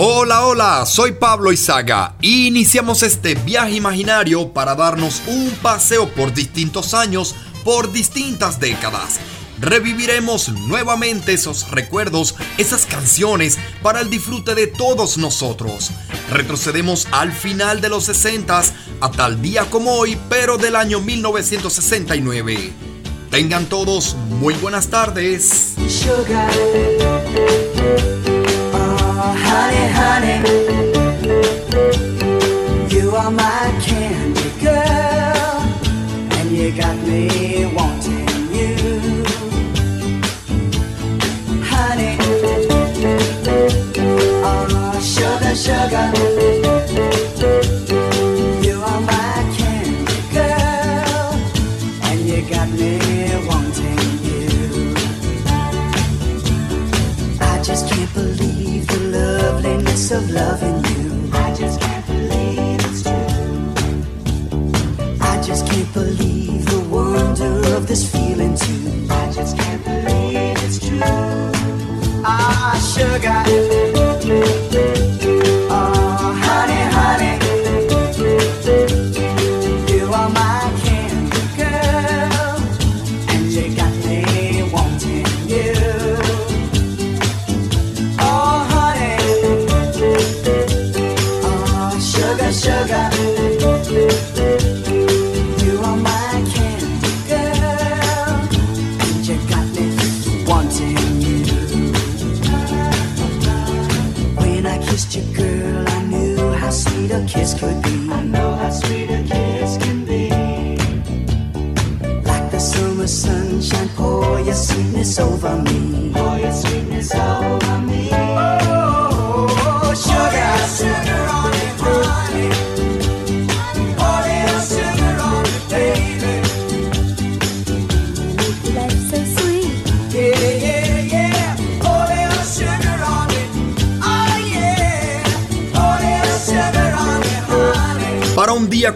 Hola, hola, soy Pablo Izaga iniciamos este viaje imaginario para darnos un paseo por distintos años, por distintas décadas. Reviviremos nuevamente esos recuerdos, esas canciones para el disfrute de todos nosotros. Retrocedemos al final de los 60 a tal día como hoy, pero del año 1969. Tengan todos muy buenas tardes. Honey, honey, you are my candy girl, and you got me wanting you, honey. Oh, sugar, sugar, loveliness of loving you. I just can't believe it's true. I just can't believe the wonder of this feeling too. I just can't believe it's true. Ah, sugar.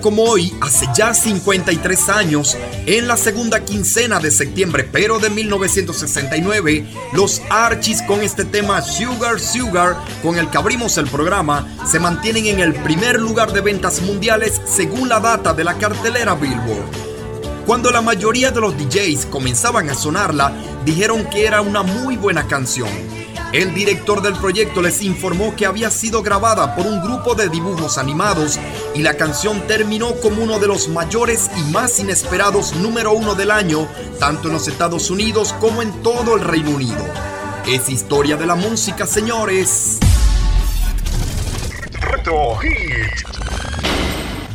Como hoy, hace ya 53 años, en la segunda quincena de septiembre, pero de 1969, los Archies con este tema Sugar Sugar, con el que abrimos el programa, se mantienen en el primer lugar de ventas mundiales según la data de la cartelera Billboard. Cuando la mayoría de los DJs comenzaban a sonarla, dijeron que era una muy buena canción el director del proyecto les informó que había sido grabada por un grupo de dibujos animados y la canción terminó como uno de los mayores y más inesperados número uno del año, tanto en los Estados Unidos como en todo el Reino Unido. Es historia de la música, señores.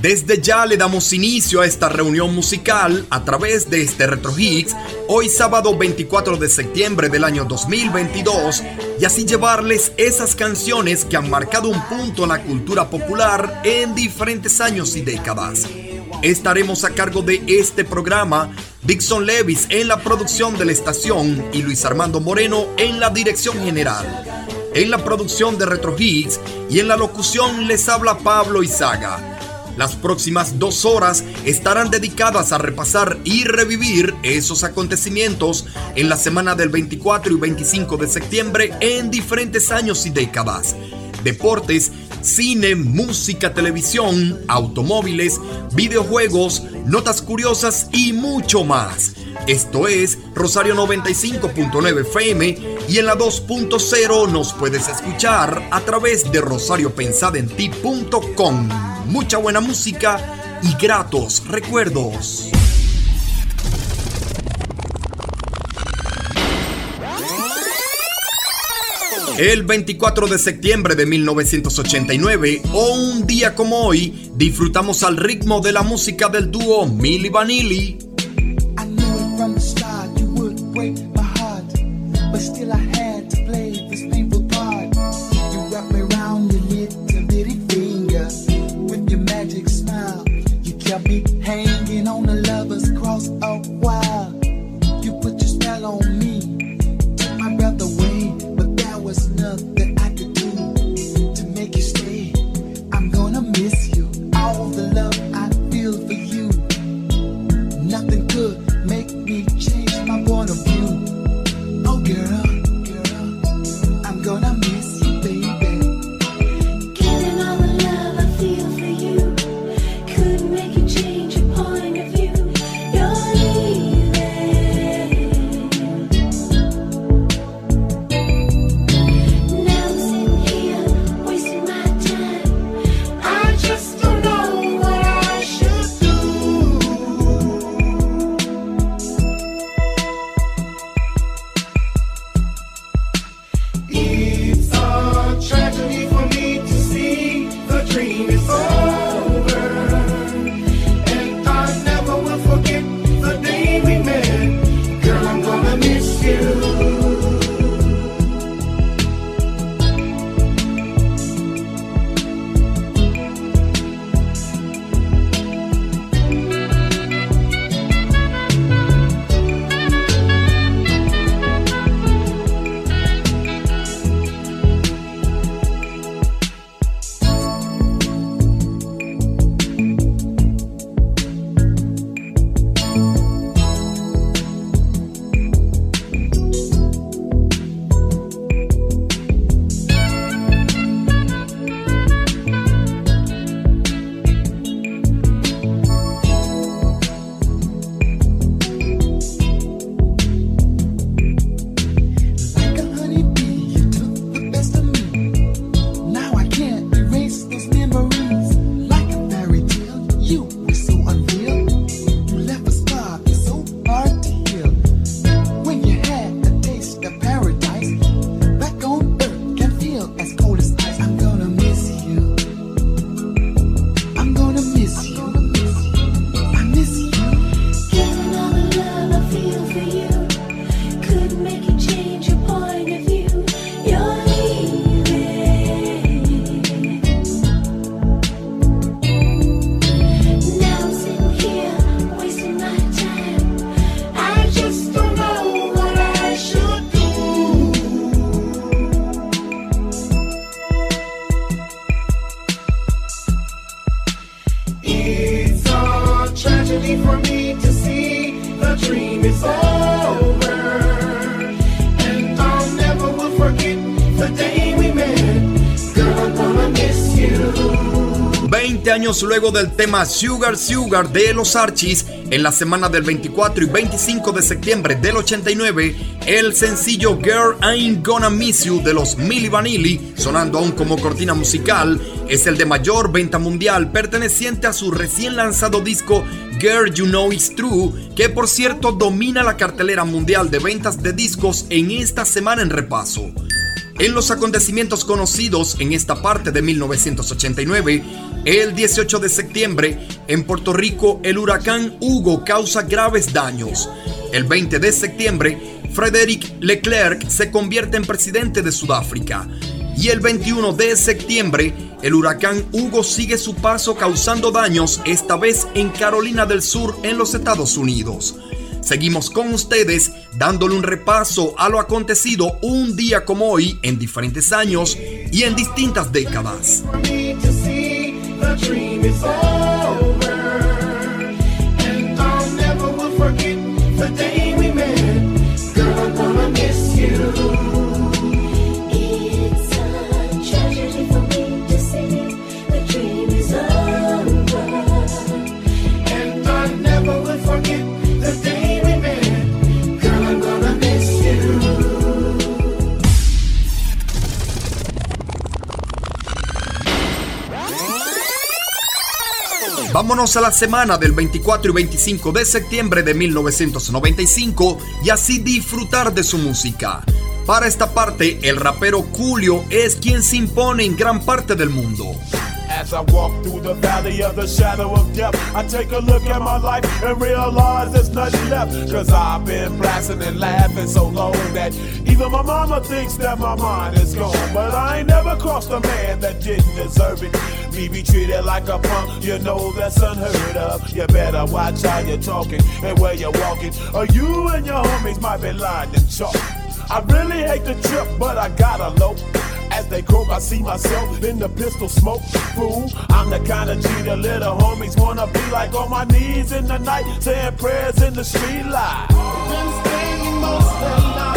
Desde ya le damos inicio a esta reunión musical a través de este Retro Hits, hoy sábado 24 de septiembre del año 2022, y así llevarles esas canciones que han marcado un punto en la cultura popular en diferentes años y décadas. Estaremos a cargo de este programa Dixon Levis en la producción de la estación y Luis Armando Moreno en la dirección general. En la producción de Retro Hits y en la locución les habla Pablo Izaga. Las próximas dos horas estarán dedicadas a repasar y revivir esos acontecimientos en la semana del 24 y 25 de septiembre en diferentes años y décadas. Deportes, cine, música, televisión, automóviles, videojuegos, notas curiosas y mucho más. Esto es Rosario 95.9 FM y en la 2.0 nos puedes escuchar a través de rosariopensadenti.com. Mucha buena música y gratos recuerdos. El 24 de septiembre de 1989, o un día como hoy, disfrutamos al ritmo de la música del dúo Milli Vanilli luego del tema Sugar Sugar de los Archies, en la semana del 24 y 25 de septiembre del 89, el sencillo Girl Ain't Gonna Miss You de los Milli Vanilli, sonando aún como cortina musical, es el de mayor venta mundial perteneciente a su recién lanzado disco Girl You Know It's True, que por cierto domina la cartelera mundial de ventas de discos en esta semana en repaso. En los acontecimientos conocidos en esta parte de 1989, el 18 de septiembre, en Puerto Rico, el huracán Hugo causa graves daños. El 20 de septiembre, Frederick Leclerc se convierte en presidente de Sudáfrica. Y el 21 de septiembre, el huracán Hugo sigue su paso causando daños, esta vez en Carolina del Sur, en los Estados Unidos. Seguimos con ustedes dándole un repaso a lo acontecido un día como hoy en diferentes años y en distintas décadas. Dream is over. Vámonos a la semana del 24 y 25 de septiembre de 1995 y así disfrutar de su música. Para esta parte, el rapero Julio es quien se impone en gran parte del mundo. As I walk through the valley of the shadow of death, I take a look at my life and realize there's nothing left. Cause I've been blasting and laughing so long that even my mama thinks that my mind is gone. But I ain't never crossed a man that didn't deserve it. Me be treated like a punk, you know that's unheard of. You better watch how you're talking and where you're walking, or you and your homies might be lying in chalk. I really hate the trip, but I gotta low. As they croak, I see myself in the pistol smoke. Fool, I'm the kind of the little homies wanna be like on my knees in the night, saying prayers in the street light. Been staying most of the lives,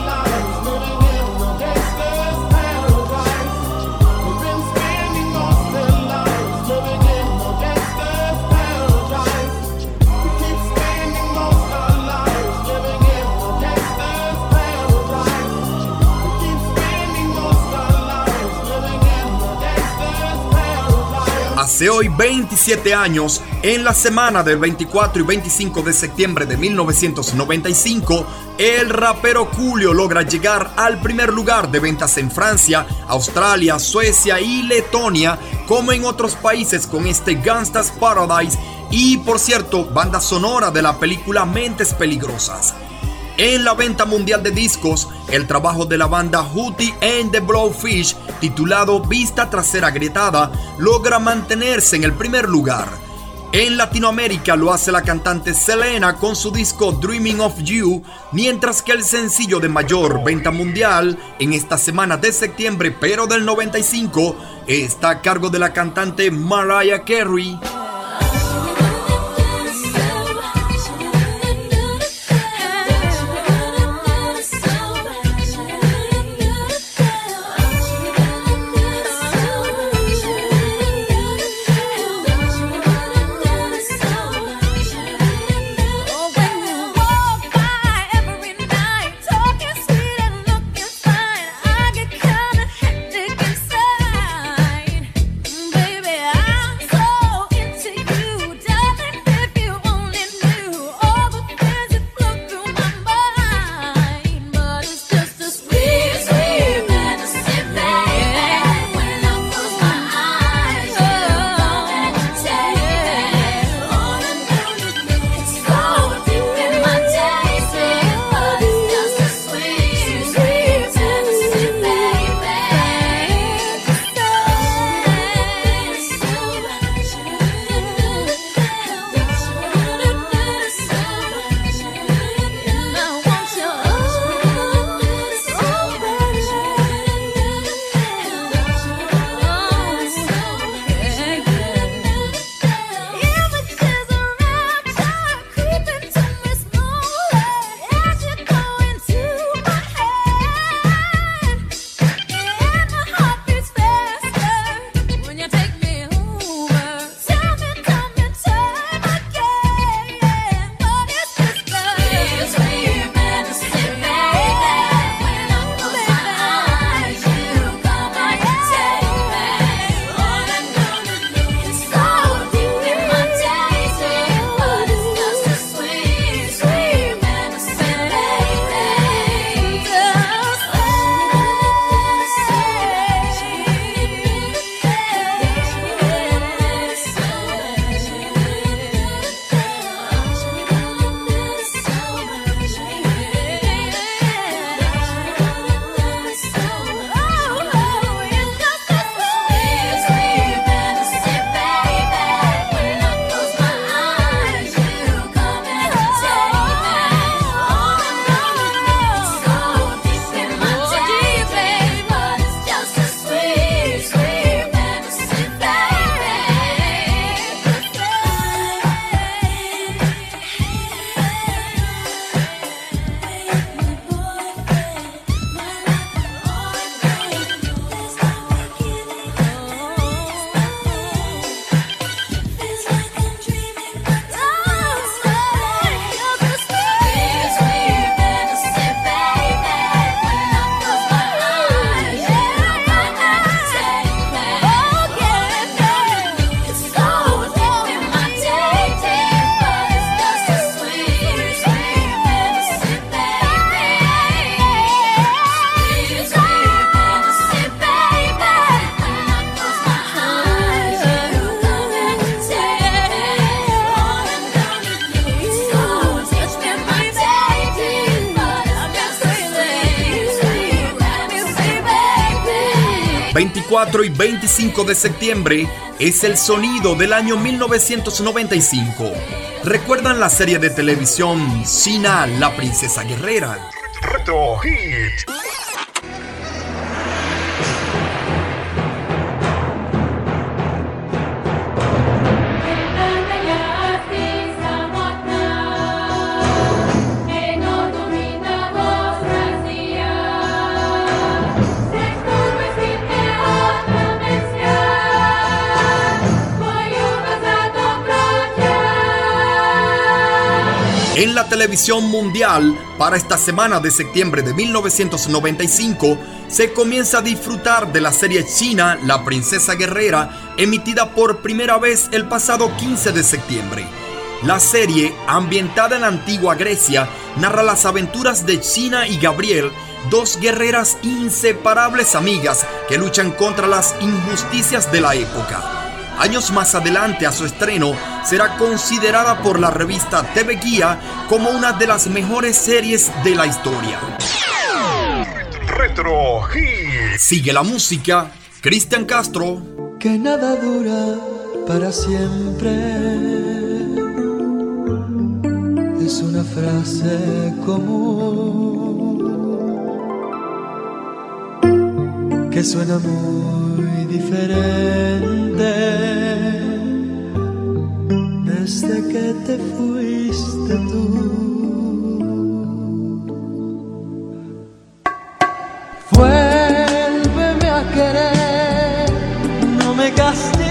Hoy 27 años, en la semana del 24 y 25 de septiembre de 1995, el rapero Julio logra llegar al primer lugar de ventas en Francia, Australia, Suecia y Letonia, como en otros países con este Gangsta's Paradise y, por cierto, banda sonora de la película Mentes Peligrosas. En la venta mundial de discos, el trabajo de la banda Hootie and the Blowfish, titulado Vista Trasera Agrietada, logra mantenerse en el primer lugar. En Latinoamérica lo hace la cantante Selena con su disco Dreaming of You, mientras que el sencillo de mayor venta mundial en esta semana de septiembre, pero del 95, está a cargo de la cantante Mariah Carey. 24 y 25 de septiembre es el sonido del año 1995. ¿Recuerdan la serie de televisión Sina, la princesa guerrera? Retro Hit. En la televisión mundial, para esta semana de septiembre de 1995, se comienza a disfrutar de la serie china La Princesa Guerrera, emitida por primera vez el pasado 15 de septiembre. La serie, ambientada en la antigua Grecia, narra las aventuras de China y Gabriel, dos guerreras inseparables amigas que luchan contra las injusticias de la época. Años más adelante a su estreno, será considerada por la revista TV Guía como una de las mejores series de la historia. Retro Hits. Sigue la música, Cristian Castro. que nada dura para siempre. Es una frase común que suena muy diferente desde que te fuiste tú. Vuélveme a querer, no me castigues,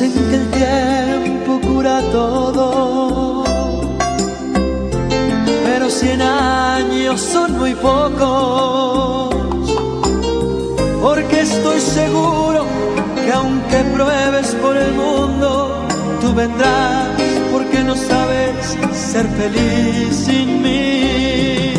Dicen que el tiempo cura todo pero cien años son muy pocos. Porque estoy seguro que aunque pruebes por el mundo, tú vendrás porque no sabes ser feliz sin mí.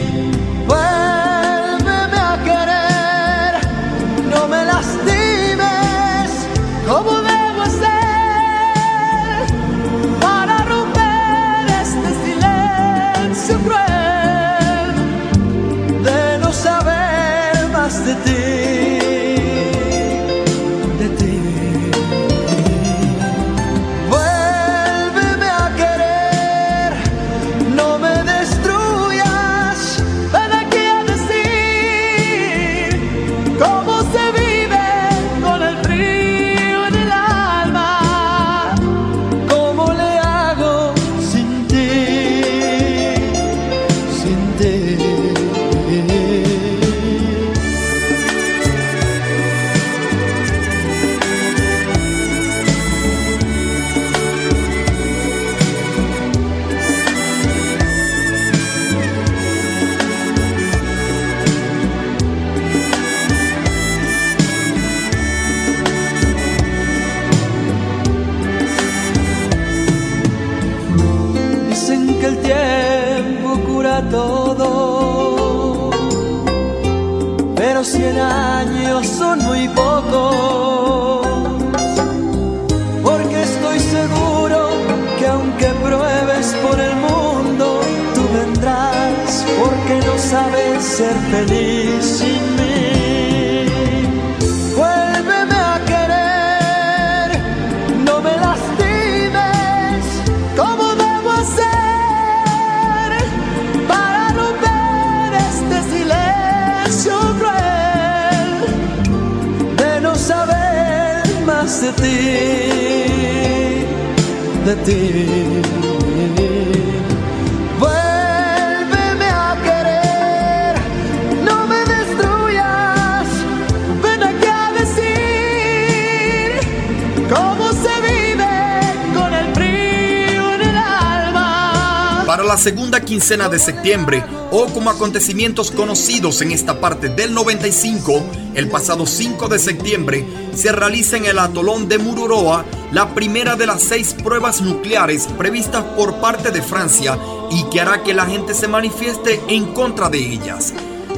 De septiembre, o como acontecimientos conocidos en esta parte del 95, el pasado 5 de septiembre, se realiza en el atolón de Mururoa la primera de las seis pruebas nucleares previstas por parte de Francia y que hará que la gente se manifieste en contra de ellas.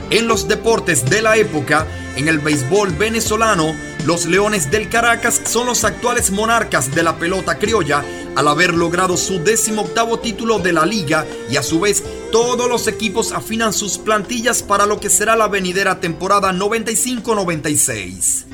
En los deportes de la época, en el béisbol venezolano, los Leones del Caracas son los actuales monarcas de la pelota criolla al haber logrado su décimo octavo título de la liga y a su vez todos los equipos afinan sus plantillas para lo que será la venidera temporada 95-96.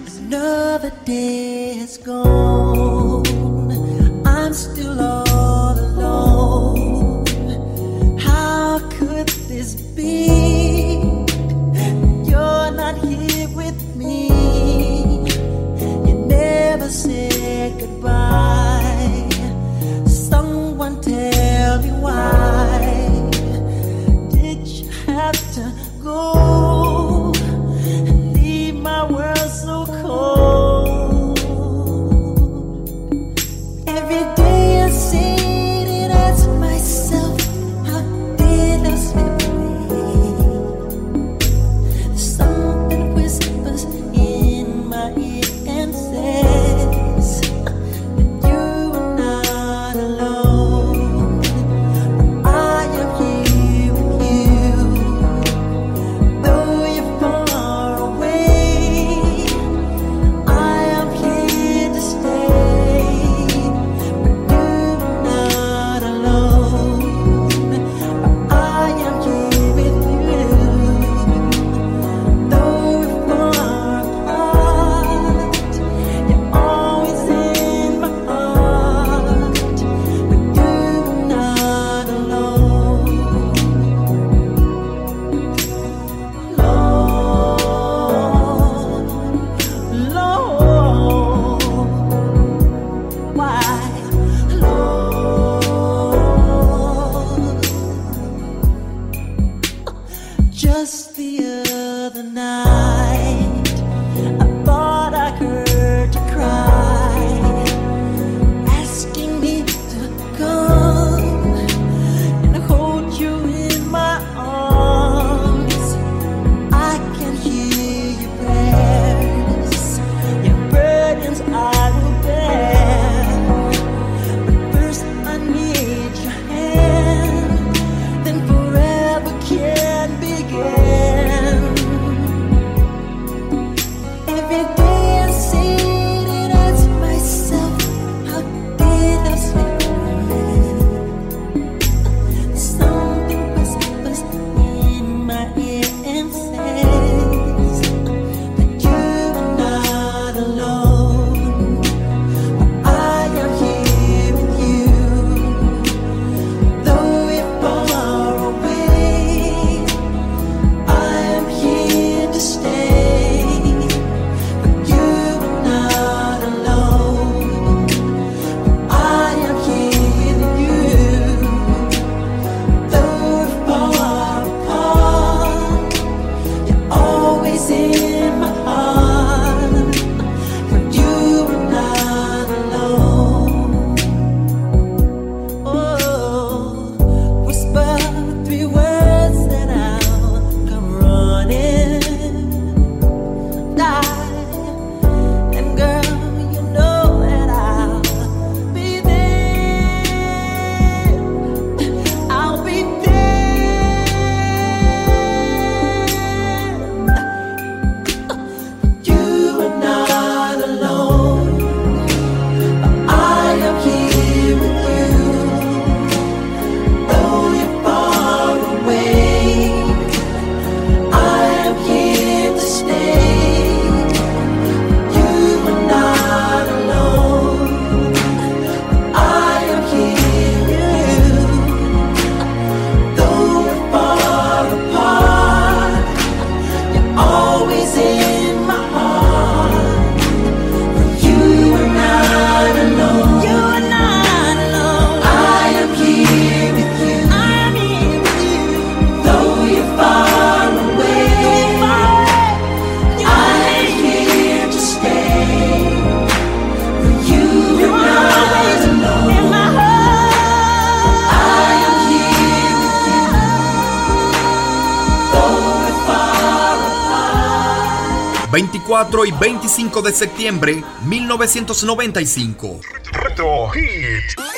4 y 25 de septiembre 1995. Retro Hit.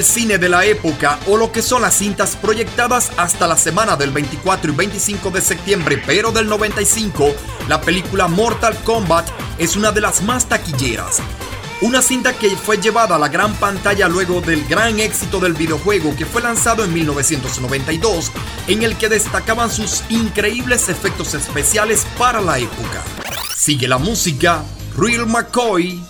el cine de la época o lo que son las cintas proyectadas hasta la semana del 24 y 25 de septiembre, pero del 95, la película Mortal Kombat es una de las más taquilleras. Una cinta que fue llevada a la gran pantalla luego del gran éxito del videojuego que fue lanzado en 1992, en el que destacaban sus increíbles efectos especiales para la época. Sigue la música, Real McCoy.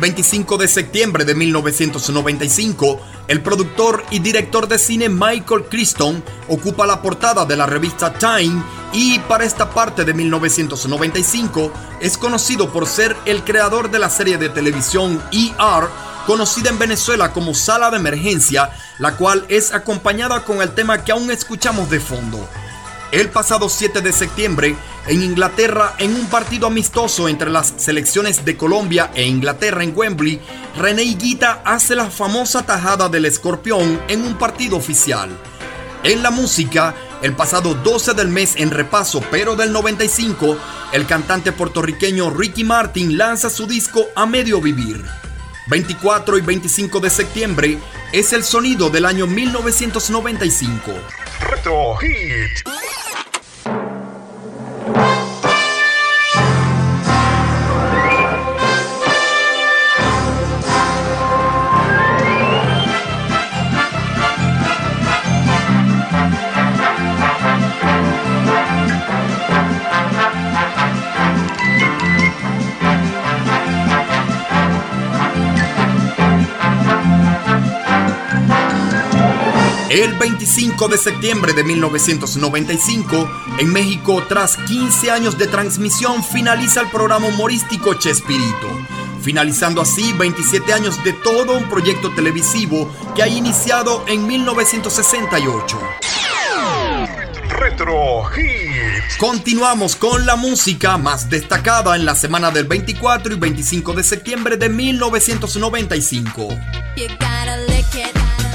25 de septiembre de 1995, el productor y director de cine Michael Crichton ocupa la portada de la revista Time y para esta parte de 1995 es conocido por ser el creador de la serie de televisión ER, conocida en Venezuela como Sala de Emergencia, la cual es acompañada con el tema que aún escuchamos de fondo. El pasado 7 de septiembre, en Inglaterra, en un partido amistoso entre las selecciones de Colombia e Inglaterra en Wembley, René Higuita hace la famosa tajada del escorpión en un partido oficial. En la música, el pasado 12 del mes en repaso, pero del 95, el cantante puertorriqueño Ricky Martin lanza su disco A Medio Vivir. 24 y 25 de septiembre es el sonido del año 1995. Retro Hit. El 25 de septiembre de 1995, en México, tras 15 años de transmisión, finaliza el programa humorístico Chespirito, finalizando así 27 años de todo un proyecto televisivo que ha iniciado en 1968. Retro Hit. Continuamos con la música más destacada en la semana del 24 y 25 de septiembre de 1995. You gotta lick it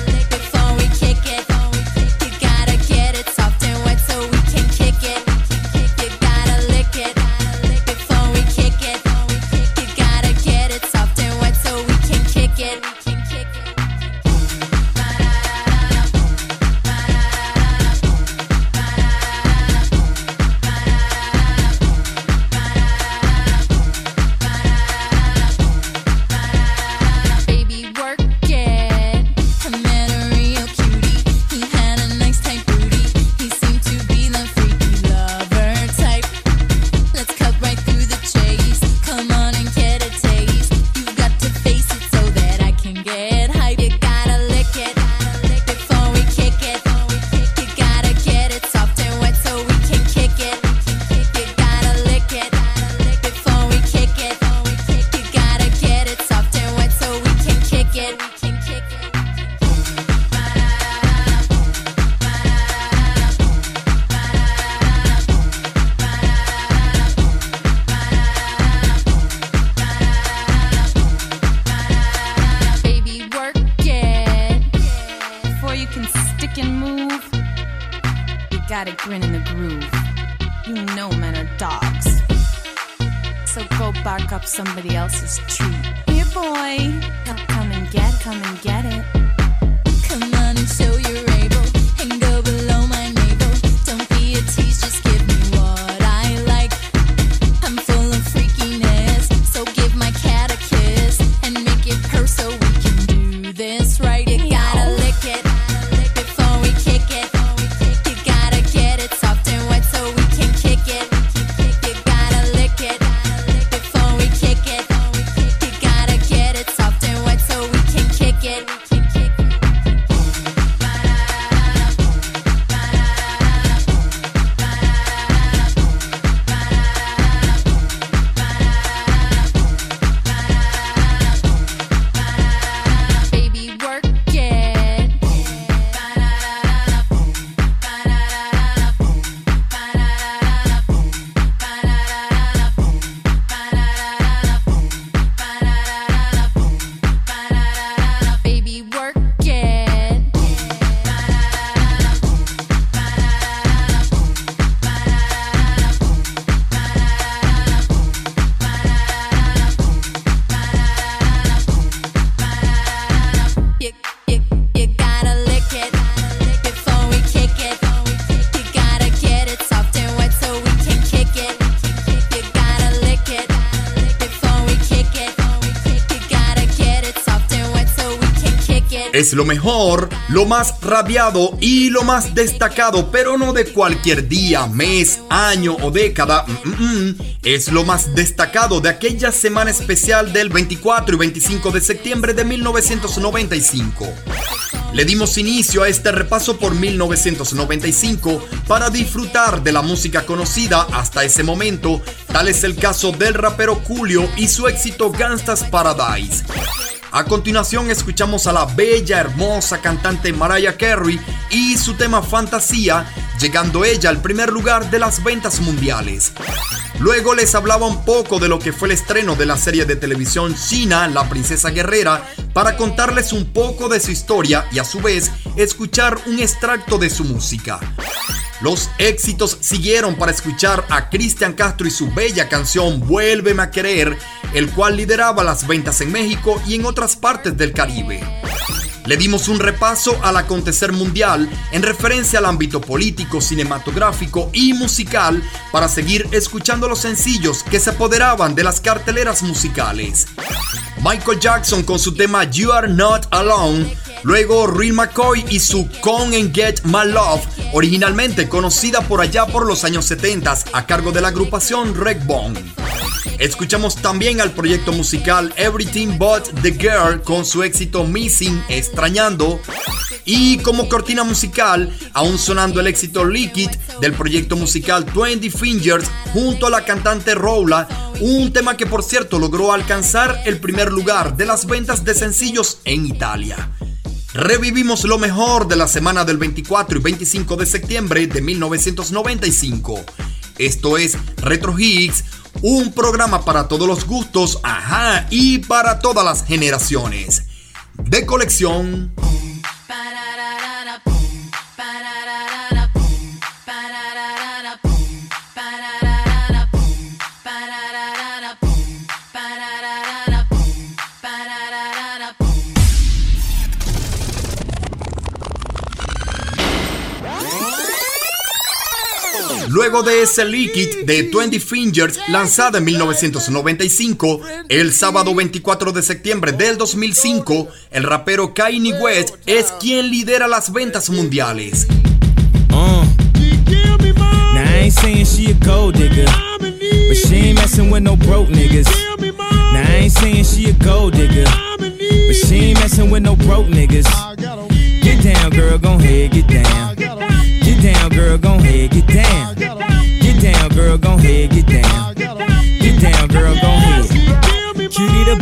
lo mejor, lo más radiado y lo más destacado, pero no de cualquier día, mes, año o década. Mm, mm, mm. Es lo más destacado de aquella semana especial del 24 y 25 de septiembre de 1995. Le dimos inicio a este repaso por 1995 para disfrutar de la música conocida hasta ese momento, tal es el caso del rapero Julio y su éxito Gangsta's Paradise. A continuación escuchamos a la bella, hermosa cantante Mariah Carey y su tema Fantasía, llegando ella al primer lugar de las ventas mundiales. Luego les hablaba un poco de lo que fue el estreno de la serie de televisión China, La Princesa Guerrera, para contarles un poco de su historia y a su vez escuchar un extracto de su música. Los éxitos siguieron para escuchar a Cristian Castro y su bella canción Vuélveme a querer, el cual lideraba las ventas en México y en otras partes del Caribe. Le dimos un repaso al acontecer mundial en referencia al ámbito político, cinematográfico y musical para seguir escuchando los sencillos que se apoderaban de las carteleras musicales. Michael Jackson con su tema You Are Not Alone, luego Real McCoy y su Come and Get My Love, originalmente conocida por allá por los años 70 a cargo de la agrupación Reg Bone. Escuchamos también al proyecto musical Everything But the Girl con su éxito Missing, Extrañando. Y como cortina musical, aún sonando el éxito Liquid del proyecto musical 20 Fingers junto a la cantante Rola, un tema que por cierto logró alcanzar el primer lugar de las ventas de sencillos en Italia. Revivimos lo mejor de la semana del 24 y 25 de septiembre de 1995. Esto es Retro Hits, un programa para todos los gustos, ajá, y para todas las generaciones. De colección. Luego de ese Liquid de 20 Fingers lanzada en 1995, el sábado 24 de septiembre del 2005, el rapero Kanye West es quien lidera las ventas mundiales. Uh. Head, get down. Get down, girl, gon' head. Cutie the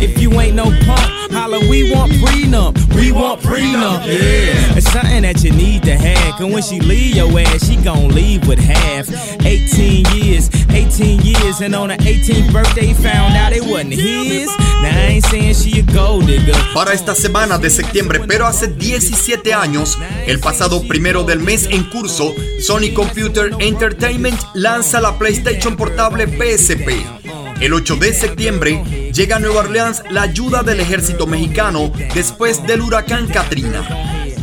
If you ain't no punk, holla, we want prenup. We want prenup. Yeah. It's something that you need to have. Cause when she leave your ass, she gon' leave with half. 18 years, 18 years, and on her 18th birthday, found out it wasn't his. Now I ain't saying she a gold digger. Para esta semana de septiembre, pero hace 17 años, el pasado primero del mes en curso, Sony Computer Entertainment lanza la PlayStation Portable PSP. El 8 de septiembre llega a Nueva Orleans la ayuda del ejército mexicano después del huracán Katrina.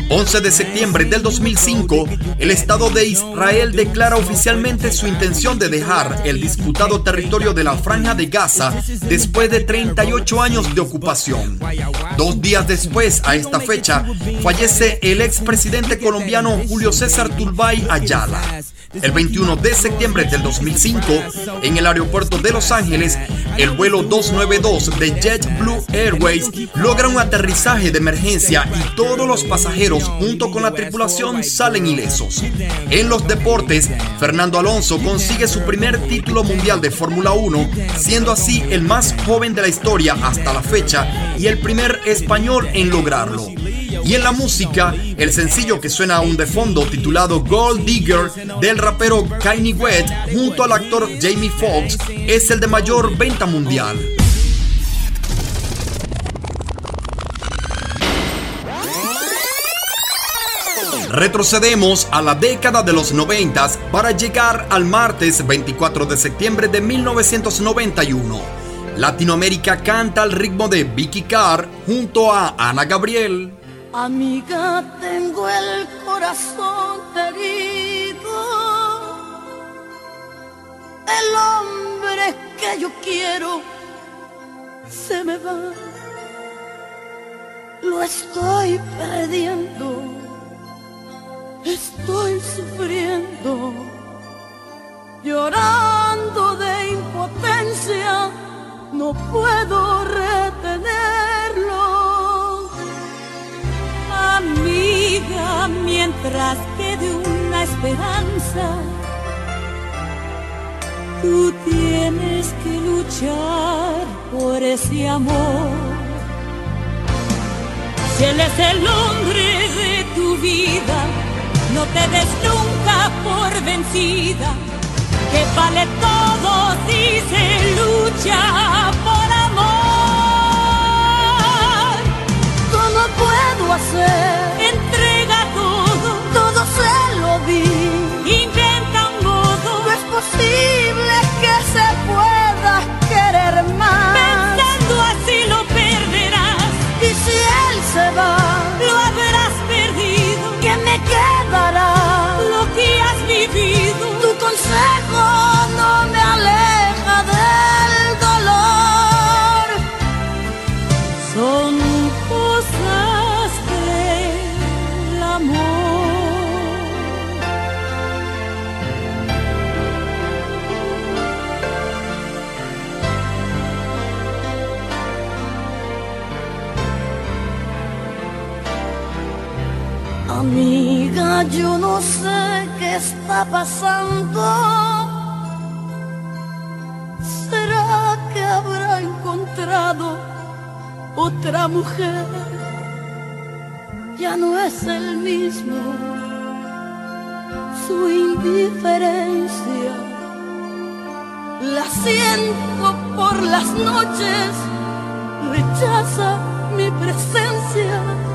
11 de septiembre del 2005, el Estado de Israel declara oficialmente su intención de dejar el disputado territorio de la Franja de Gaza después de 38 años de ocupación. Dos días después, a esta fecha, fallece el expresidente colombiano Julio César Turbay Ayala. El 21 de septiembre del 2005, en el aeropuerto de Los Ángeles, el vuelo 292 de JetBlue Airways logra un aterrizaje de emergencia y todos los pasajeros junto con la tripulación salen ilesos. En los deportes, Fernando Alonso consigue su primer título mundial de Fórmula 1, siendo así el más joven de la historia hasta la fecha y el primer español en lograrlo. Y en la música, el sencillo que suena aún de fondo titulado Gold Digger del rapero Kanye West junto al actor Jamie Foxx es el de mayor venta mundial. Retrocedemos a la década de los 90 para llegar al martes 24 de septiembre de 1991. Latinoamérica canta al ritmo de Vicky Carr junto a Ana Gabriel. Amiga, tengo el corazón herido. El hombre que yo quiero se me va. Lo estoy perdiendo. Estoy sufriendo. Llorando de impotencia. No puedo retenerlo. Amiga, mientras quede una esperanza, tú tienes que luchar por ese amor. Si él es el hombre de tu vida, no te des nunca por vencida, que vale todo si se lucha por hacer? Entrega todo, Todo se lo di. inventa un modo, No es posible que se pueda querer más. pensando así lo perderás, Y si él se va, lo habrás perdido, ¿qué me quedará? lo que has vivido. Tu consejo yo no sé qué está pasando. ¿Será que habrá encontrado otra mujer? Ya no es el mismo. Su indiferencia la siento por las noches, rechaza mi presencia.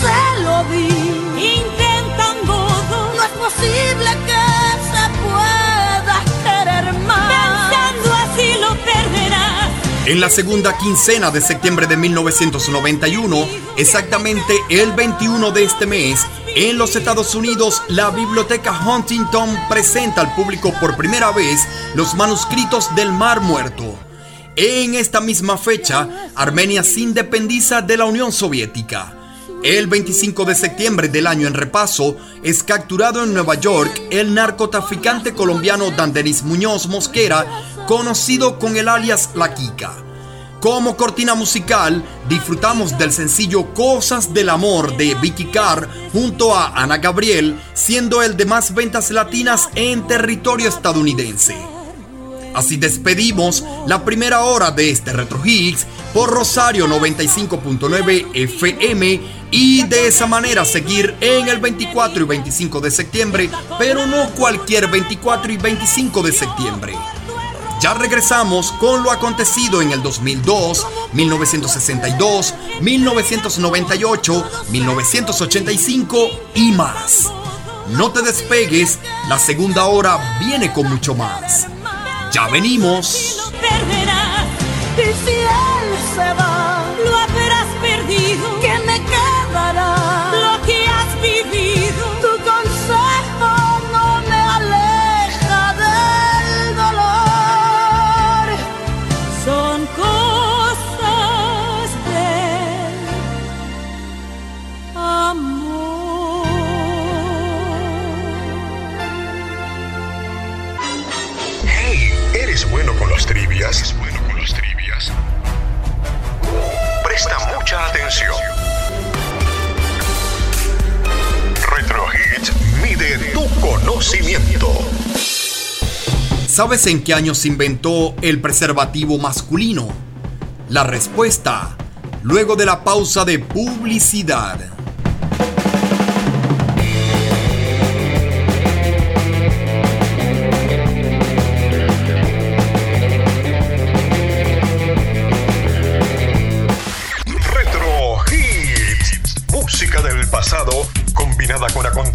Se lo di. intentan todo, No es posible que se pueda querer más. pensando así lo perderás. En la segunda quincena de septiembre de 1991, exactamente el 21 de este mes, en los Estados Unidos, la Biblioteca Huntington presenta al público por primera vez los manuscritos del Mar Muerto. En esta misma fecha, Armenia se independiza de la Unión Soviética. El 25 de septiembre del año en repaso, es capturado en Nueva York el narcotraficante colombiano Danderis Muñoz Mosquera, conocido con el alias La Kika. Como cortina musical, disfrutamos del sencillo Cosas del Amor de Vicky Carr junto a Ana Gabriel, siendo el de más ventas latinas en territorio estadounidense. Así despedimos la primera hora de este Retro Hits por Rosario 95.9 FM y de esa manera seguir en el 24 y 25 de septiembre, pero no cualquier 24 y 25 de septiembre. Ya regresamos con lo acontecido en el 2002, 1962, 1998, 1985 y más. No te despegues, la segunda hora viene con mucho más. Ya venimos. Lo perderás, Y si él se va, lo habrás perdido. Atención. Retro mide tu conocimiento. ¿Sabes en qué año se inventó el preservativo masculino? La respuesta, luego de la pausa de publicidad.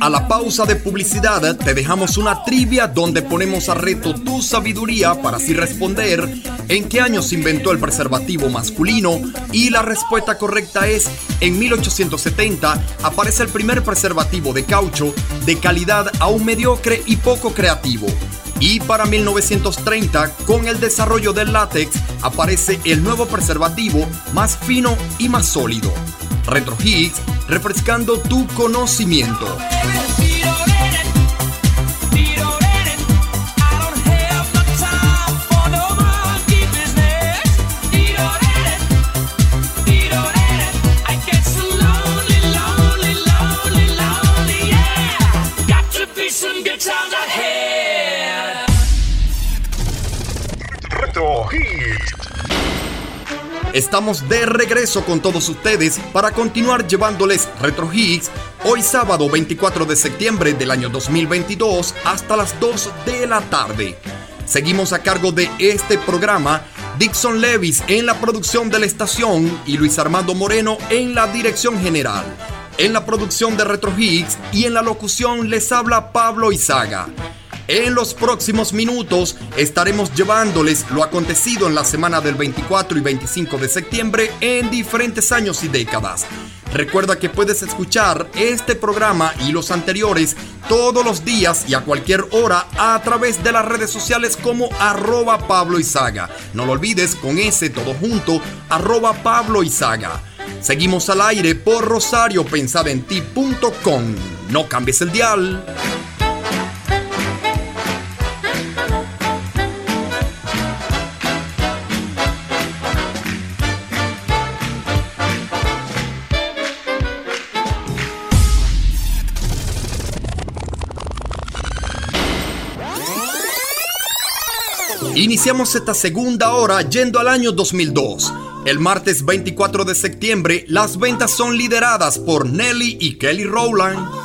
A la pausa de publicidad, te dejamos una trivia donde ponemos a reto tu sabiduría para así responder en qué año se inventó el preservativo masculino y la respuesta correcta es en 1870 aparece el primer preservativo de caucho de calidad aún mediocre y poco creativo. Y para 1930, con el desarrollo del látex, aparece el nuevo preservativo más fino y más sólido. Retro Higgs, refrescando tu conocimiento. Estamos de regreso con todos ustedes para continuar llevándoles Retro Hits hoy sábado 24 de septiembre del año 2022 hasta las 2 de la tarde. Seguimos a cargo de este programa Dixon Levis en la producción de la estación y Luis Armando Moreno en la dirección general. En la producción de Retro Hits y en la locución les habla Pablo Izaga. En los próximos minutos estaremos llevándoles lo acontecido en la semana del 24 y 25 de septiembre en diferentes años y décadas. Recuerda que puedes escuchar este programa y los anteriores todos los días y a cualquier hora a través de las redes sociales como arroba Pablo Izaga. No lo olvides con ese todo junto, arroba Pablo Izaga. Seguimos al aire por rosariopensadenti.com. No cambies el dial. Iniciamos esta segunda hora yendo al año 2002. El martes 24 de septiembre, las ventas son lideradas por Nelly y Kelly Rowland.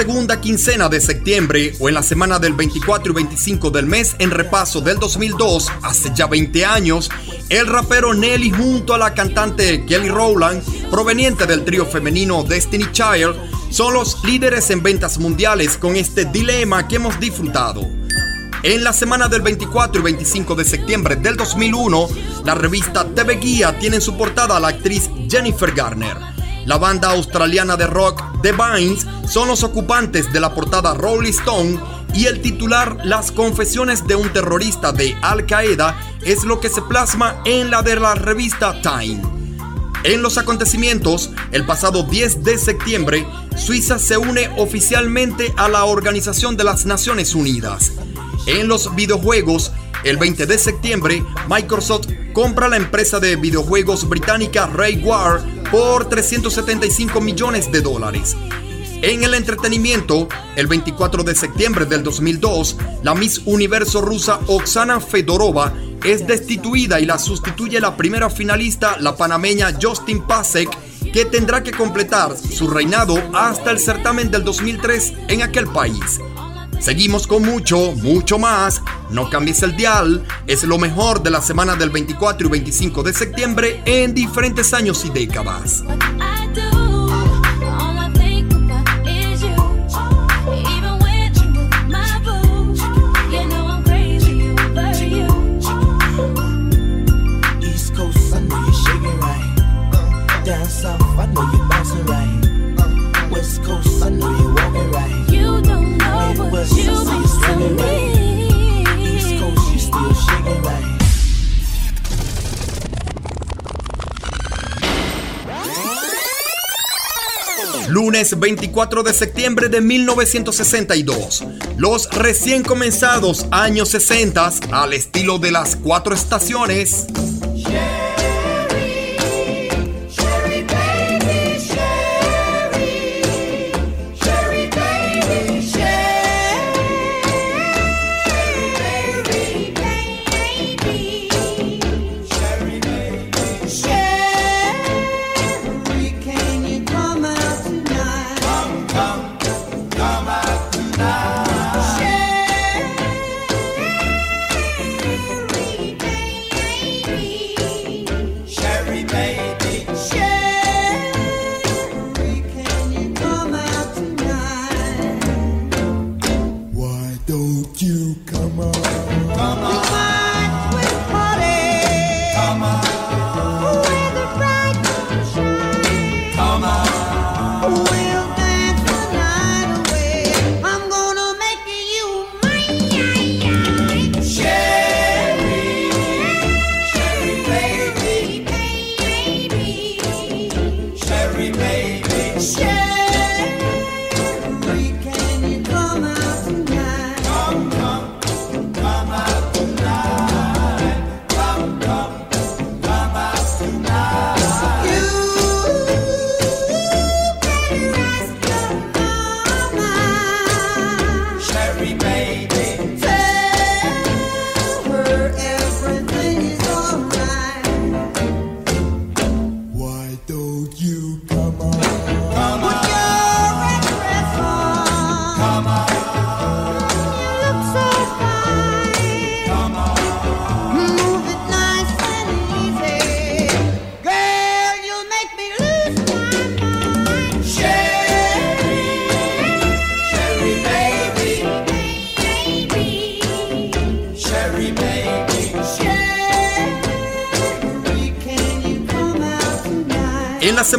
Segunda quincena de septiembre o en la semana del 24 y 25 del mes en repaso del 2002, hace ya 20 años, el rapero Nelly junto a la cantante Kelly Rowland, proveniente del trío femenino Destiny Child, son los líderes en ventas mundiales con este dilema que hemos disfrutado. En la semana del 24 y 25 de septiembre del 2001, la revista TV Guía tiene en su portada a la actriz Jennifer Garner. La banda australiana de rock The Vines son los ocupantes de la portada Rolling Stone y el titular Las confesiones de un terrorista de Al Qaeda es lo que se plasma en la de la revista Time. En los acontecimientos, el pasado 10 de septiembre, Suiza se une oficialmente a la Organización de las Naciones Unidas. En los videojuegos, el 20 de septiembre, Microsoft compra la empresa de videojuegos británica Raywar por 375 millones de dólares. En el entretenimiento, el 24 de septiembre del 2002, la Miss Universo rusa Oksana Fedorova es destituida y la sustituye la primera finalista, la panameña Justin Pasek, que tendrá que completar su reinado hasta el certamen del 2003 en aquel país. Seguimos con mucho, mucho más. No cambies el dial. Es lo mejor de la semana del 24 y 25 de septiembre en diferentes años y décadas. Lunes 24 de septiembre de 1962. Los recién comenzados años 60 al estilo de las cuatro estaciones.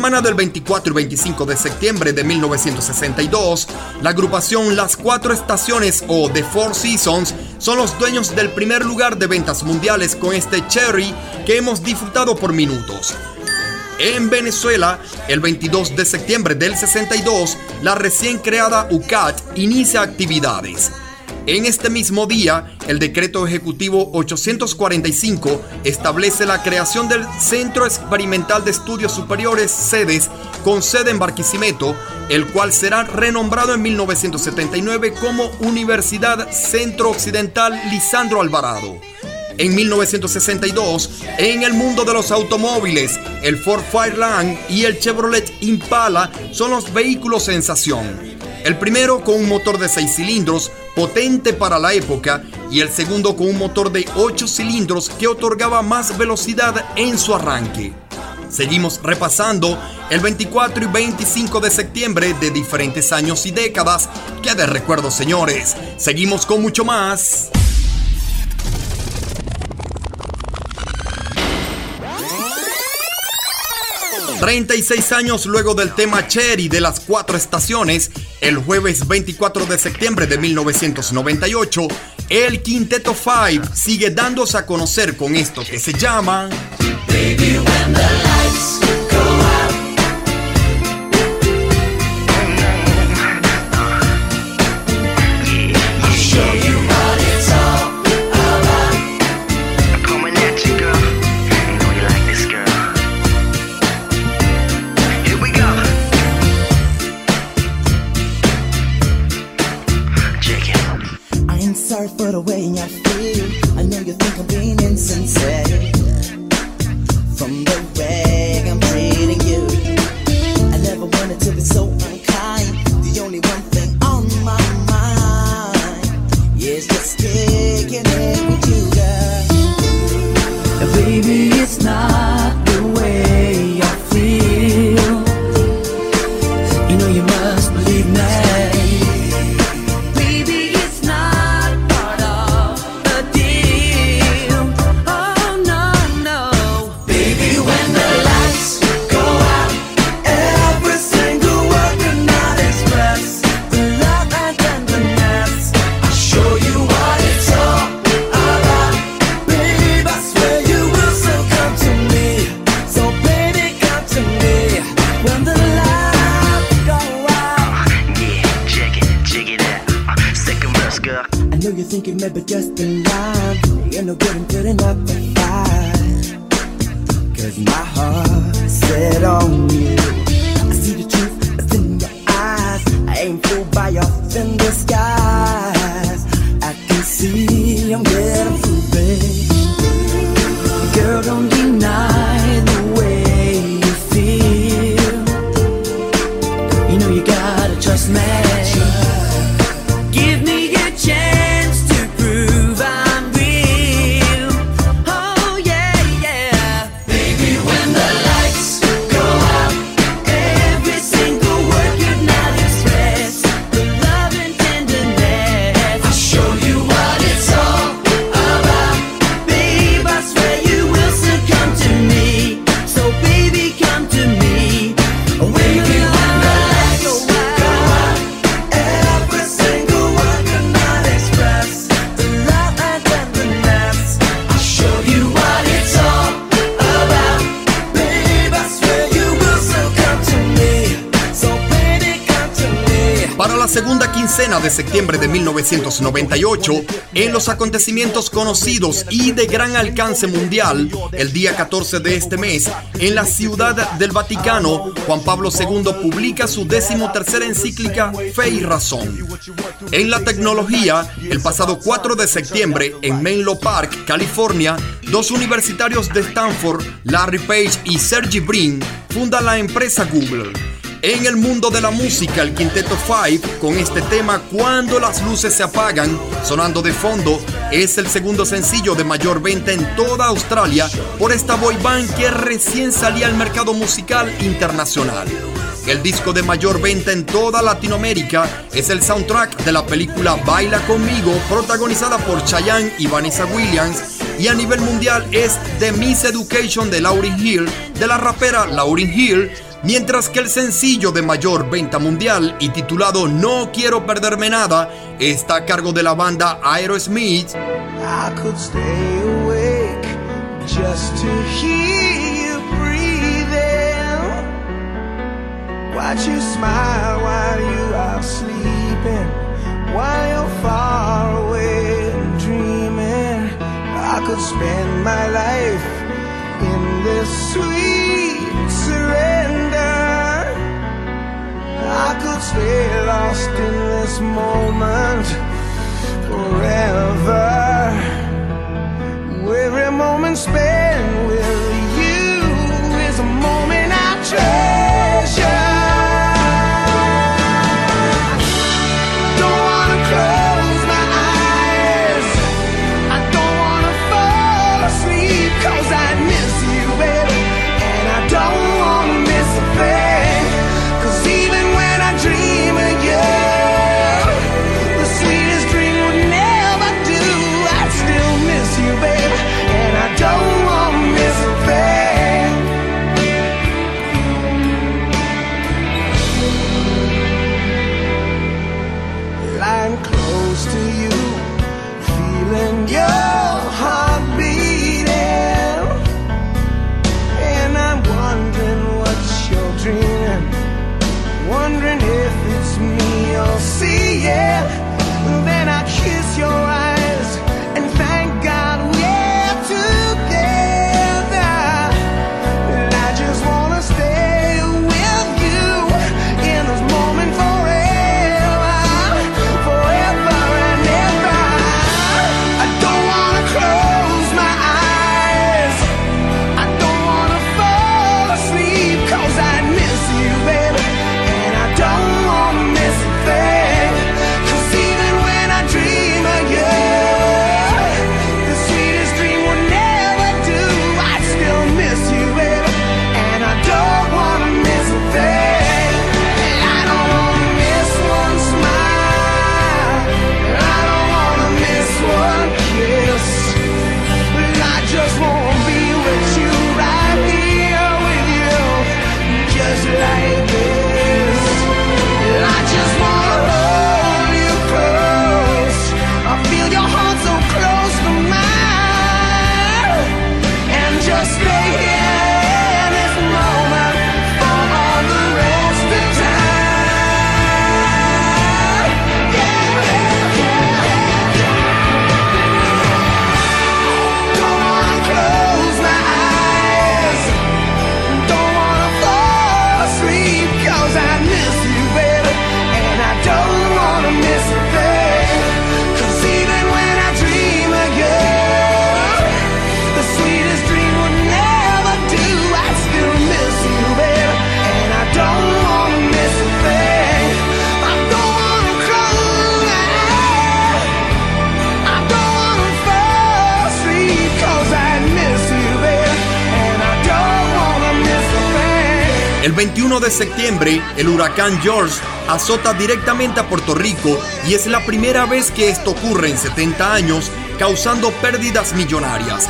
Semana del 24 y 25 de septiembre de 1962, la agrupación Las Cuatro Estaciones o The Four Seasons son los dueños del primer lugar de ventas mundiales con este Cherry que hemos disfrutado por minutos. En Venezuela, el 22 de septiembre del 62, la recién creada UCAT inicia actividades. En este mismo día, el decreto ejecutivo 845 establece la creación del Centro Experimental de Estudios Superiores Sedes con sede en Barquisimeto, el cual será renombrado en 1979 como Universidad Centro Occidental Lisandro Alvarado. En 1962, en el mundo de los automóviles, el Ford Fireland y el Chevrolet Impala son los vehículos sensación. El primero con un motor de 6 cilindros, potente para la época, y el segundo con un motor de 8 cilindros que otorgaba más velocidad en su arranque. Seguimos repasando el 24 y 25 de septiembre de diferentes años y décadas. Que de recuerdo, señores. Seguimos con mucho más. ...36 años luego del tema Cherry de las cuatro estaciones... ...el jueves 24 de septiembre de 1998... ...el Quinteto Five sigue dándose a conocer con esto que se llama... septiembre de 1998, en los acontecimientos conocidos y de gran alcance mundial, el día 14 de este mes, en la ciudad del Vaticano, Juan Pablo II publica su decimotercera encíclica Fe y Razón. En la tecnología, el pasado 4 de septiembre, en Menlo Park, California, dos universitarios de Stanford, Larry Page y Sergey Brin, fundan la empresa Google. En el mundo de la música, el Quinteto Five, con este tema Cuando las luces se apagan, sonando de fondo, es el segundo sencillo de mayor venta en toda Australia por esta boy band que recién salía al mercado musical internacional. El disco de mayor venta en toda Latinoamérica es el soundtrack de la película Baila conmigo, protagonizada por Chayanne y Vanessa Williams, y a nivel mundial es The Miss Education de Lauryn Hill, de la rapera Lauryn Hill, mientras que el sencillo de mayor venta mundial y titulado No quiero perderme nada está a cargo de la banda Aerosmith. Could spend my life in sweet surrender. I could stay lost in this moment forever. Every moment spent with you is a moment I treasure. 21 de septiembre, el huracán George azota directamente a Puerto Rico y es la primera vez que esto ocurre en 70 años, causando pérdidas millonarias.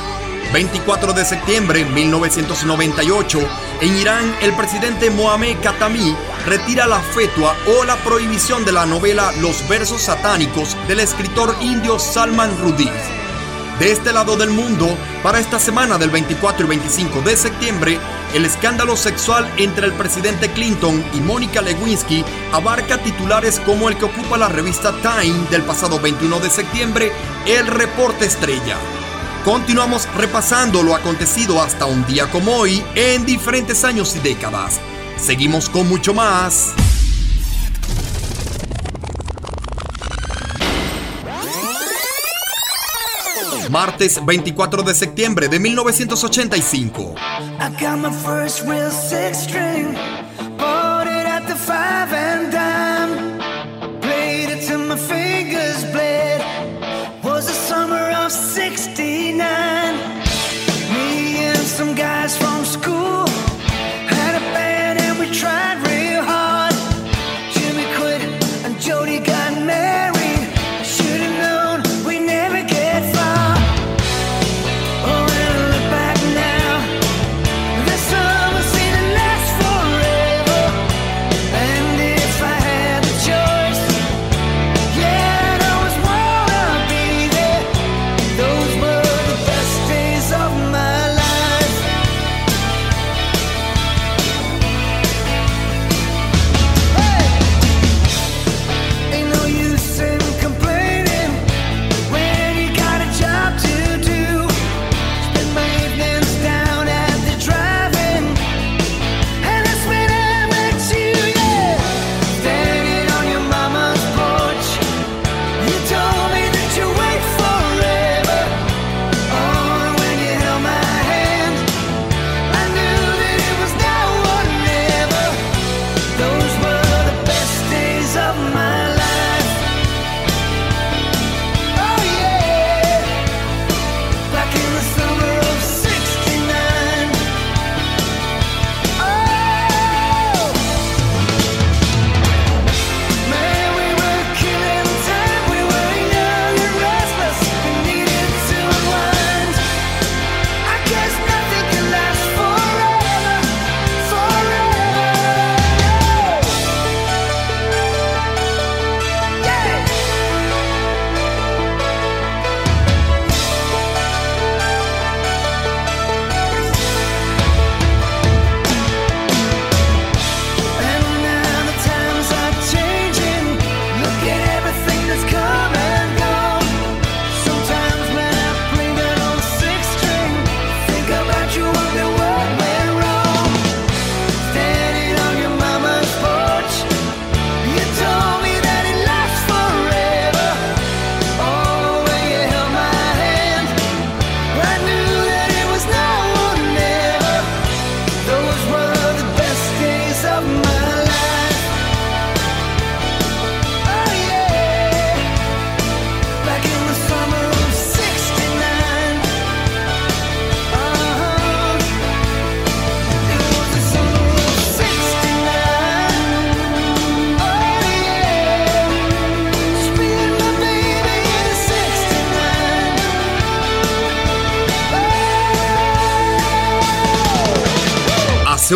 24 de septiembre de 1998, en Irán, el presidente Mohamed Khatami retira la fetua o la prohibición de la novela Los versos satánicos del escritor indio Salman Rushdie. De este lado del mundo, para esta semana del 24 y 25 de septiembre, el escándalo sexual entre el presidente Clinton y Mónica Lewinsky abarca titulares como el que ocupa la revista Time del pasado 21 de septiembre, el reporte estrella. Continuamos repasando lo acontecido hasta un día como hoy en diferentes años y décadas. Seguimos con mucho más. Martes 24 de septiembre de 1985.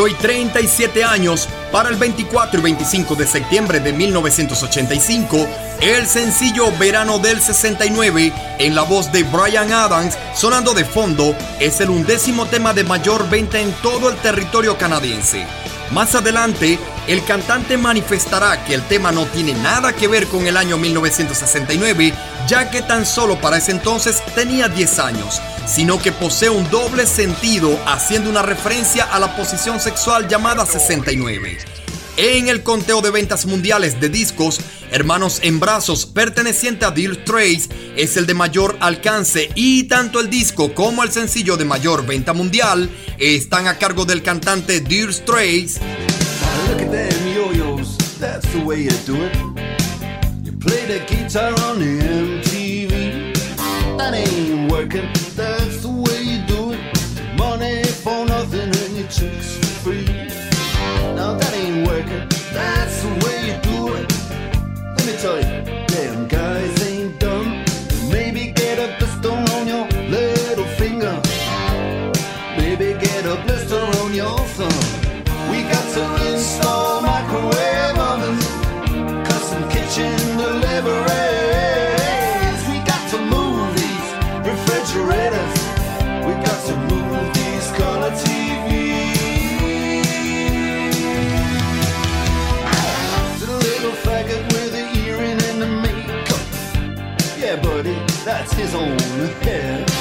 Hoy 37 años, para el 24 y 25 de septiembre de 1985, el sencillo Verano del 69, en la voz de Brian Adams, sonando de fondo, es el undécimo tema de mayor venta en todo el territorio canadiense. Más adelante, el cantante manifestará que el tema no tiene nada que ver con el año 1969, ya que tan solo para ese entonces tenía 10 años, sino que posee un doble sentido haciendo una referencia a la posición sexual llamada 69. En el conteo de ventas mundiales de discos, Hermanos en Brazos, perteneciente a Dire Straits, es el de mayor alcance y tanto el disco como el sencillo de mayor venta mundial están a cargo del cantante Straits. Look chicks for free. Now that ain't working, that's the way you do it. Let me tell you, that's his own hair.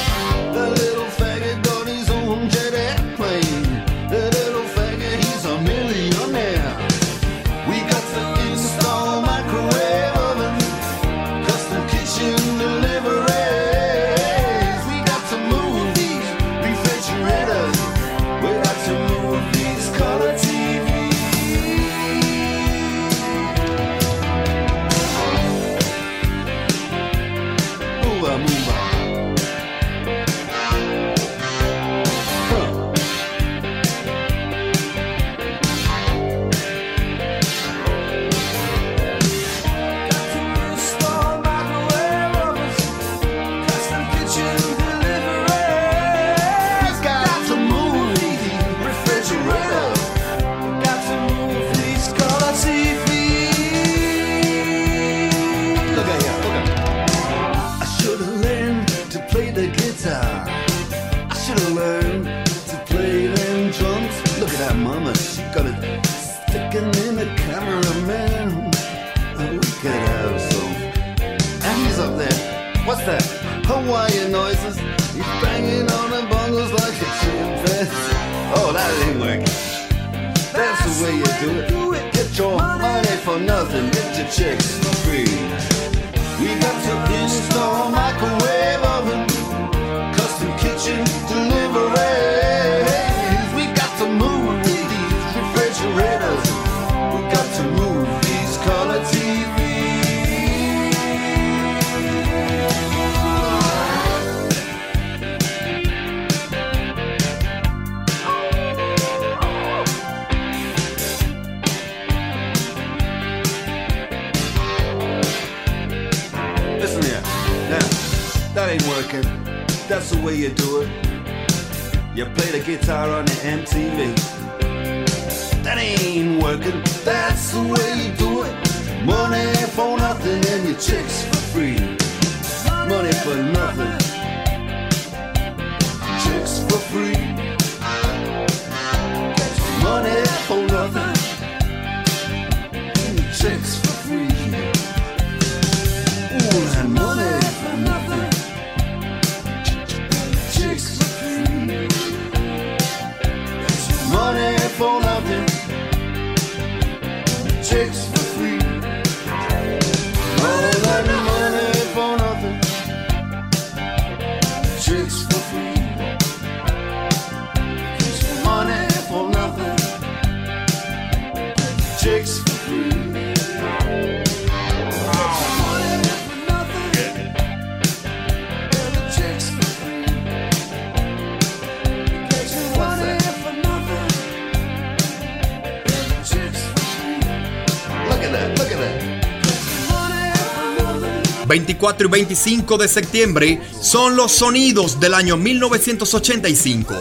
24 y 25 de septiembre son los sonidos del año 1985.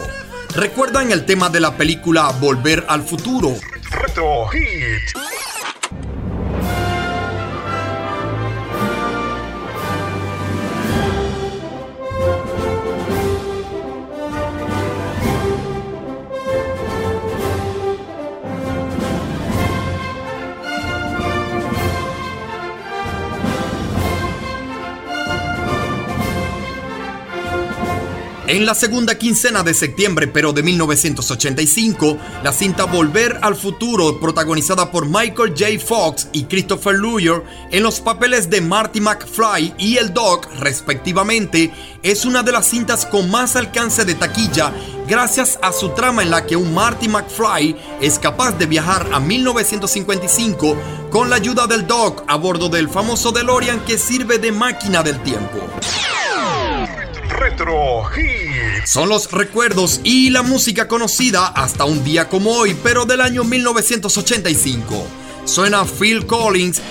¿Recuerdan el tema de la película Volver al Futuro? Retro Hit. En la segunda quincena de septiembre, pero de 1985, la cinta Volver al Futuro, protagonizada por Michael J. Fox y Christopher Lawyer en los papeles de Marty McFly y el Doc, respectivamente, es una de las cintas con más alcance de taquilla gracias a su trama en la que un Marty McFly es capaz de viajar a 1955 con la ayuda del Doc a bordo del famoso DeLorean que sirve de máquina del tiempo. Retro Hit. Son los recuerdos y la música conocida hasta un día como hoy, pero del año 1985. Suena Phil Collins.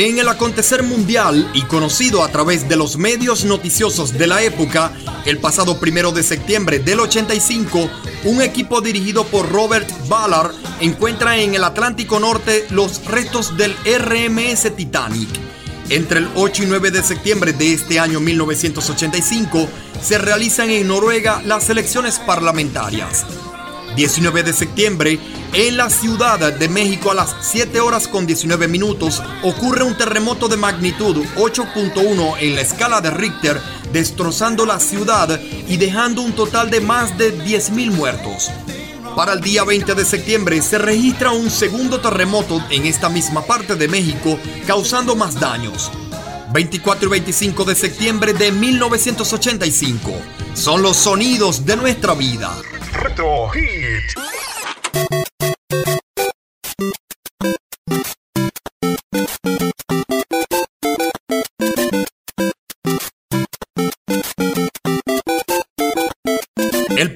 En el acontecer mundial y conocido a través de los medios noticiosos de la época, el pasado primero de septiembre del 85, un equipo dirigido por Robert Ballard encuentra en el Atlántico Norte los restos del RMS Titanic. Entre el 8 y 9 de septiembre de este año 1985 se realizan en Noruega las elecciones parlamentarias. 19 de septiembre, en la Ciudad de México a las 7 horas con 19 minutos ocurre un terremoto de magnitud 8.1 en la escala de Richter, destrozando la ciudad y dejando un total de más de 10.000 muertos. Para el día 20 de septiembre se registra un segundo terremoto en esta misma parte de México, causando más daños. 24 y 25 de septiembre de 1985 son los sonidos de nuestra vida. Hit.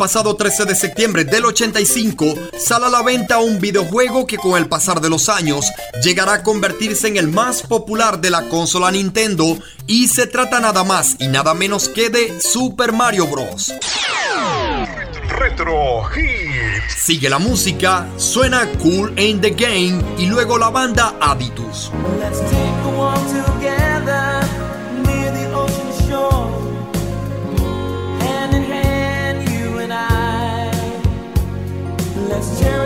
pasado 13 de septiembre del 85 sale a la venta un videojuego que con el pasar de los años llegará a convertirse en el más popular de la consola Nintendo y se trata nada más y nada menos que de Super Mario Bros. Retro Hits. Sigue la música, suena Cool in the Game y luego la banda Aditus.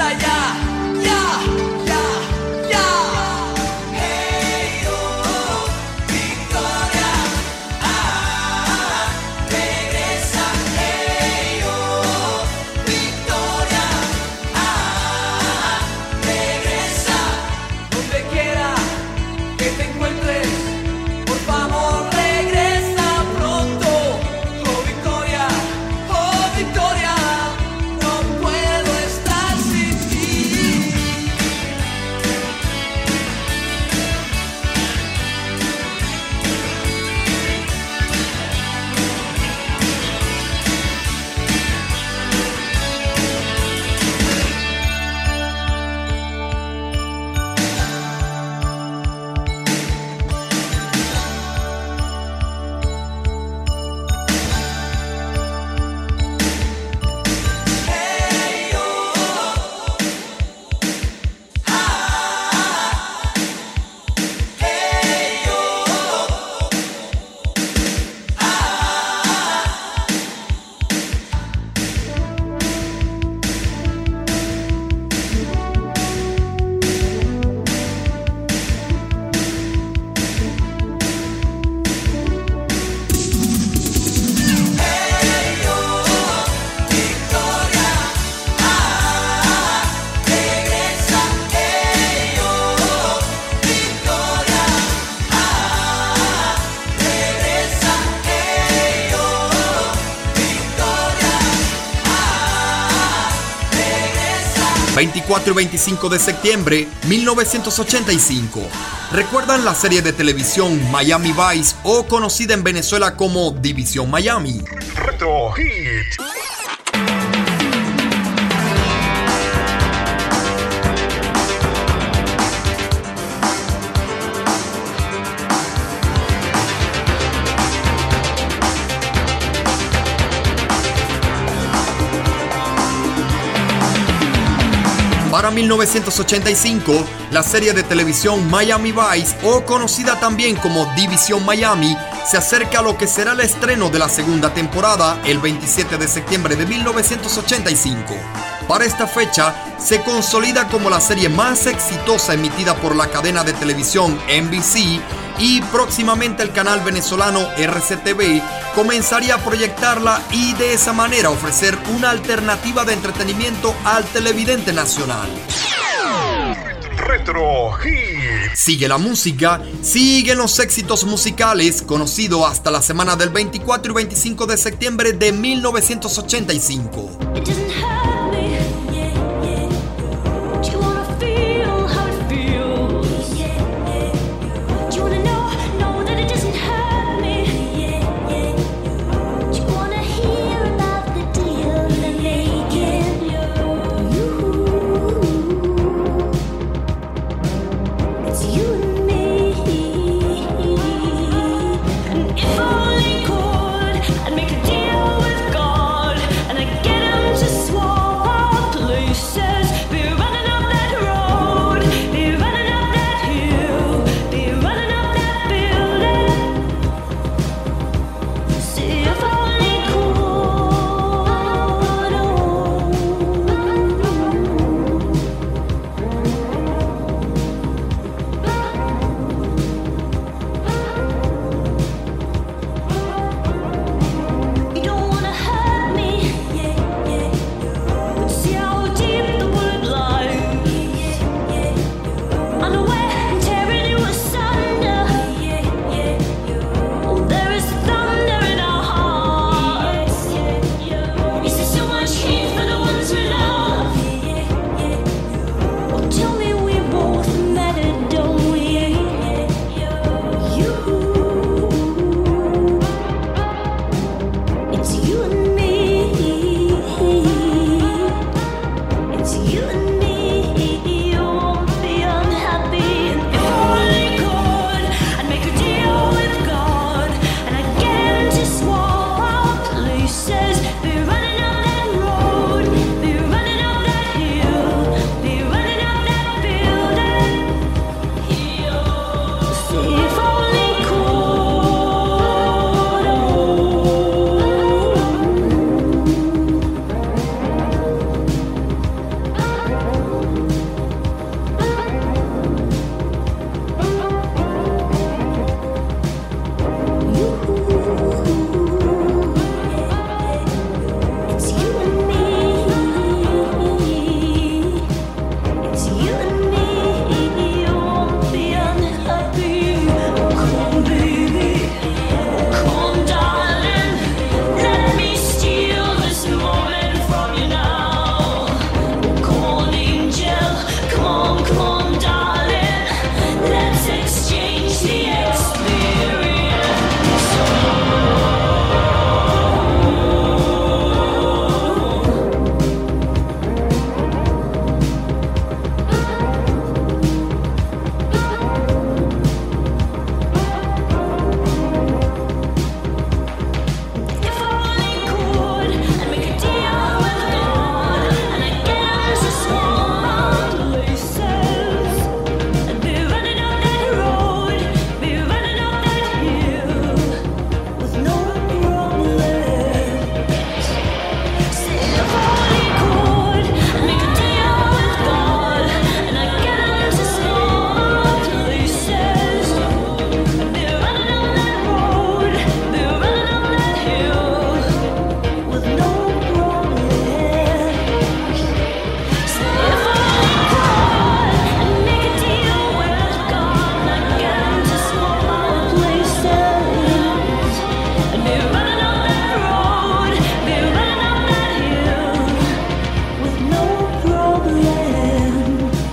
ensaiar. 24 y 25 de septiembre 1985. ¿Recuerdan la serie de televisión Miami Vice o conocida en Venezuela como División Miami? Retro Hit. Para 1985, la serie de televisión Miami Vice, o conocida también como División Miami, se acerca a lo que será el estreno de la segunda temporada el 27 de septiembre de 1985. Para esta fecha, se consolida como la serie más exitosa emitida por la cadena de televisión NBC y próximamente el canal venezolano RCTV comenzaría a proyectarla y de esa manera ofrecer una alternativa de entretenimiento al televidente nacional. Retro Hit. Sigue la música, siguen los éxitos musicales, conocido hasta la semana del 24 y 25 de septiembre de 1985.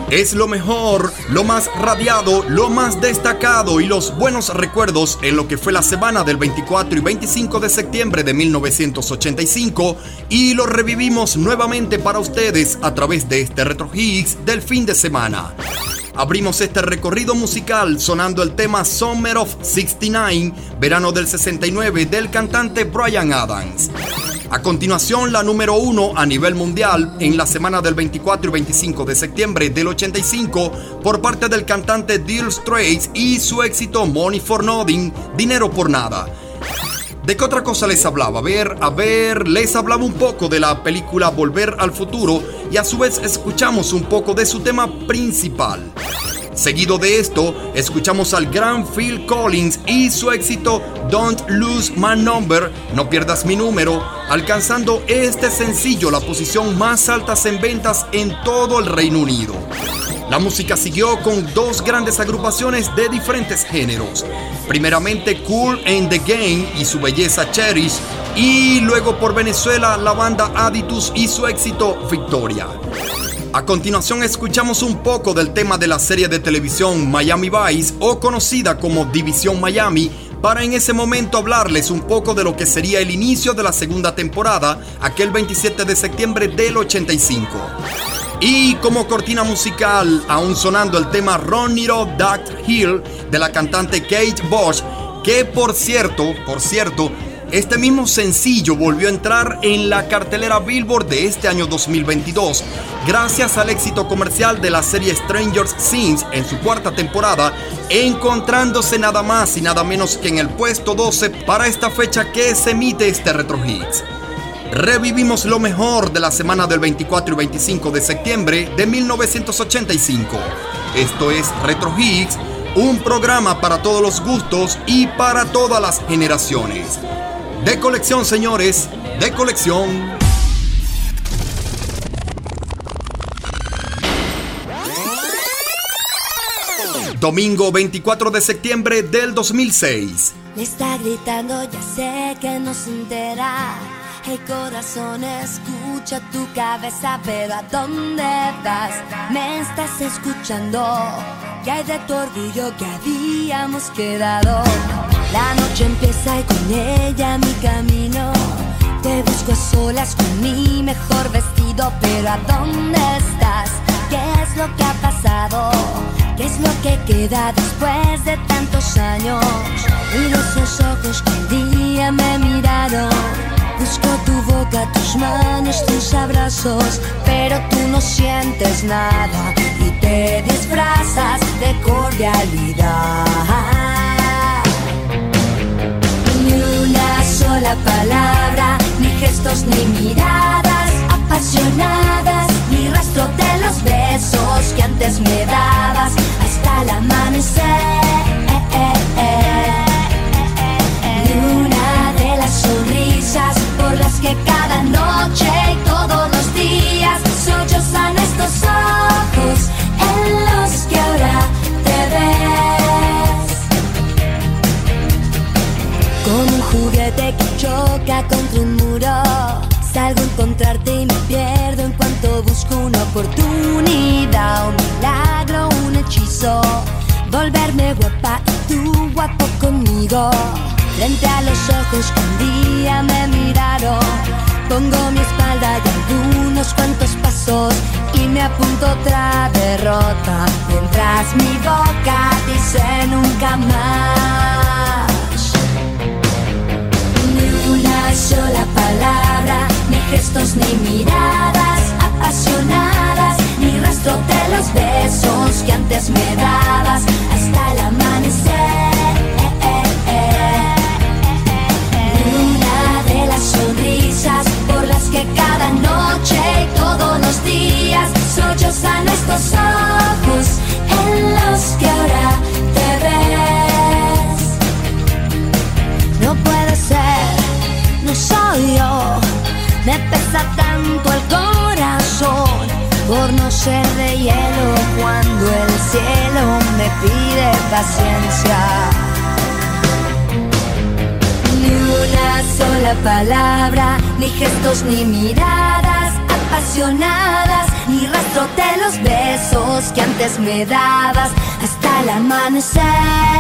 Es lo mejor, lo más radiado, lo más destacado y los buenos recuerdos en lo que fue la semana del 24 y 25 de septiembre de 1985 y lo revivimos nuevamente para ustedes a través de este Retro Hits del fin de semana. Abrimos este recorrido musical sonando el tema Summer of 69, verano del 69 del cantante Brian Adams. A continuación, la número uno a nivel mundial en la semana del 24 y 25 de septiembre del 85 por parte del cantante Deal Straits y su éxito Money for Nothing, Dinero por Nada. ¿De qué otra cosa les hablaba? A ver, a ver, les hablaba un poco de la película Volver al Futuro y a su vez escuchamos un poco de su tema principal. Seguido de esto, escuchamos al gran Phil Collins y su éxito Don't Lose My Number, No Pierdas Mi Número, alcanzando este sencillo la posición más alta en ventas en todo el Reino Unido. La música siguió con dos grandes agrupaciones de diferentes géneros. Primeramente Cool and the Game y su belleza Cherish, y luego por Venezuela la banda Aditus y su éxito Victoria. A continuación escuchamos un poco del tema de la serie de televisión Miami Vice o conocida como División Miami para en ese momento hablarles un poco de lo que sería el inicio de la segunda temporada aquel 27 de septiembre del 85. Y como cortina musical, aún sonando el tema Run Up That Hill de la cantante Kate Bush, que por cierto, por cierto, este mismo sencillo volvió a entrar en la cartelera Billboard de este año 2022, gracias al éxito comercial de la serie Stranger Things en su cuarta temporada, encontrándose nada más y nada menos que en el puesto 12 para esta fecha que se emite este Retro Hits. Revivimos lo mejor de la semana del 24 y 25 de septiembre de 1985. Esto es Retro Hits, un programa para todos los gustos y para todas las generaciones. De colección, señores, de colección. Domingo 24 de septiembre del 2006. Me está gritando, ya sé que no se entera. El corazón escucha tu cabeza, pero ¿a dónde vas? Me estás escuchando. ¿Qué hay de tu orgullo que habíamos quedado? La noche empieza y con ella mi camino. Te busco a solas con mi mejor vestido, pero ¿a dónde estás? ¿Qué es lo que ha pasado? ¿Qué es lo que queda después de tantos años? Y esos ojos que un día me miraron. Busco tu boca, tus manos, tus abrazos, pero tú no sientes nada y te disfrazas de cordialidad. Sola palabra, ni gestos, ni miradas apasionadas, ni rastro de los besos que antes me dabas hasta el amanecer. Encontrarte y me pierdo en cuanto busco una oportunidad, un milagro, un hechizo. Volverme guapa y tú guapo conmigo. Frente a los ojos que un día me miraron. Pongo mi espalda y algunos cuantos pasos y me apunto otra derrota. Mientras mi boca dice nunca más. Ni una sola palabra, gestos ni miradas apasionadas, ni rastro de los besos que antes me dabas hasta el amanecer. Ni una de las sonrisas por las que cada noche y todos los días sollozan estos ojos en los que ahora te ves. No puede ser, no soy yo. Me pesa tanto el corazón por no ser de hielo cuando el cielo me pide paciencia. Ni una sola palabra, ni gestos ni miradas apasionadas, ni rastro de los besos que antes me dabas hasta el amanecer.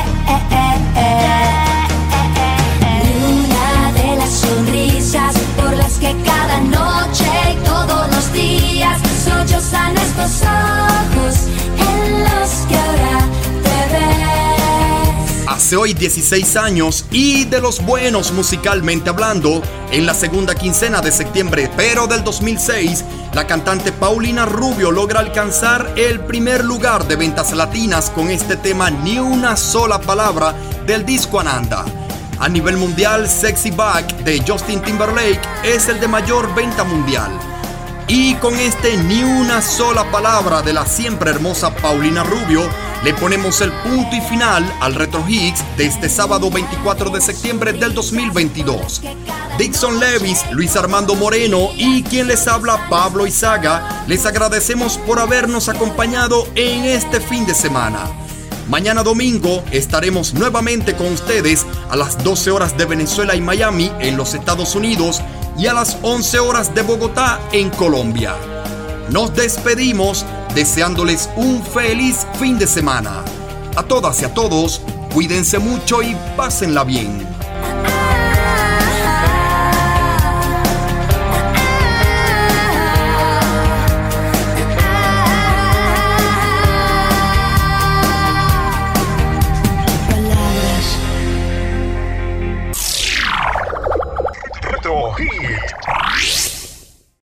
Sonrisas por las que cada noche y todos los días sollozan estos ojos en los que ahora te ves. Hace hoy 16 años y de los buenos musicalmente hablando, en la segunda quincena de septiembre pero del 2006, la cantante Paulina Rubio logra alcanzar el primer lugar de ventas latinas con este tema Ni una sola palabra del disco Ananda. A nivel mundial, Sexy Back de Justin Timberlake es el de mayor venta mundial. Y con este ni una sola palabra de la siempre hermosa Paulina Rubio, le ponemos el punto y final al Retro Hits de este sábado 24 de septiembre del 2022. Dixon Levis, Luis Armando Moreno y quien les habla Pablo Izaga, les agradecemos por habernos acompañado en este fin de semana. Mañana domingo estaremos nuevamente con ustedes a las 12 horas de Venezuela y Miami en los Estados Unidos y a las 11 horas de Bogotá en Colombia. Nos despedimos deseándoles un feliz fin de semana. A todas y a todos, cuídense mucho y pásenla bien.